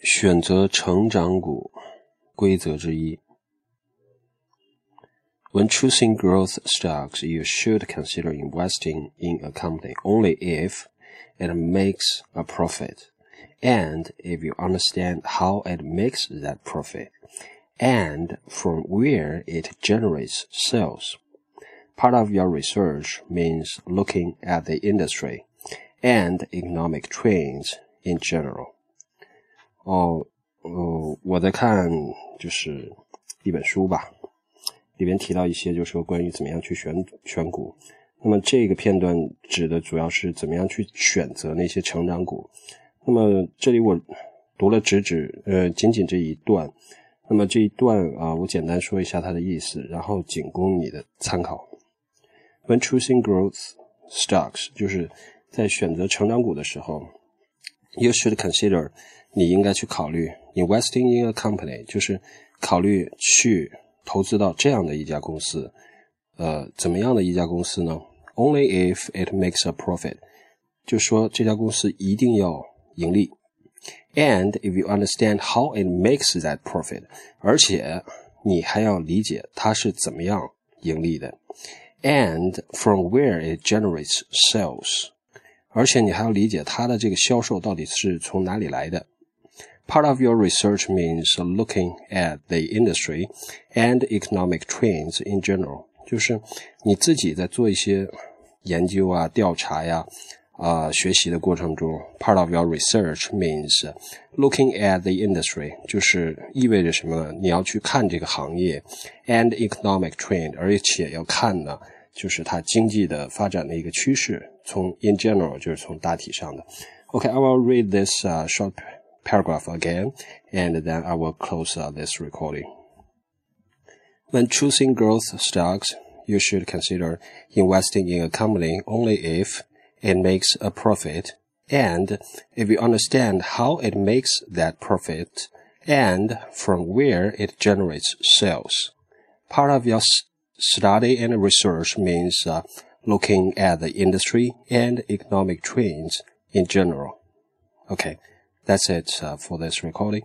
选择成长股规则之一。When choosing growth stocks, you should consider investing in a company only if it makes a profit, and if you understand how it makes that profit, and from where it generates sales. Part of your research means looking at the industry and economic trends in general. 哦，呃，我在看就是一本书吧，里边提到一些，就是说关于怎么样去选选股。那么这个片段指的主要是怎么样去选择那些成长股。那么这里我读了只只呃仅仅这一段，那么这一段啊，我简单说一下它的意思，然后仅供你的参考。When choosing growth stocks，就是在选择成长股的时候 ，you should consider。你应该去考虑 investing in a company，就是考虑去投资到这样的一家公司。呃，怎么样的一家公司呢？Only if it makes a profit，就说这家公司一定要盈利。And if you understand how it makes that profit，而且你还要理解它是怎么样盈利的。And from where it generates sales， 而且你还要理解它的这个销售到底是从哪里来的。Part of your research means looking at the industry and economic trends in general，就是你自己在做一些研究啊、调查呀、啊、学习的过程中。Part of your research means looking at the industry，就是意味着什么呢？你要去看这个行业，and economic trend，而且要看呢，就是它经济的发展的一个趋势。从 in general 就是从大体上的。Okay, I will read this uh, short paragraph again, and then I will close uh, this recording. When choosing growth stocks, you should consider investing in a company only if it makes a profit and if you understand how it makes that profit and from where it generates sales. Part of your study and research means uh, looking at the industry and economic trends in general. Okay. That's it uh, for this recording.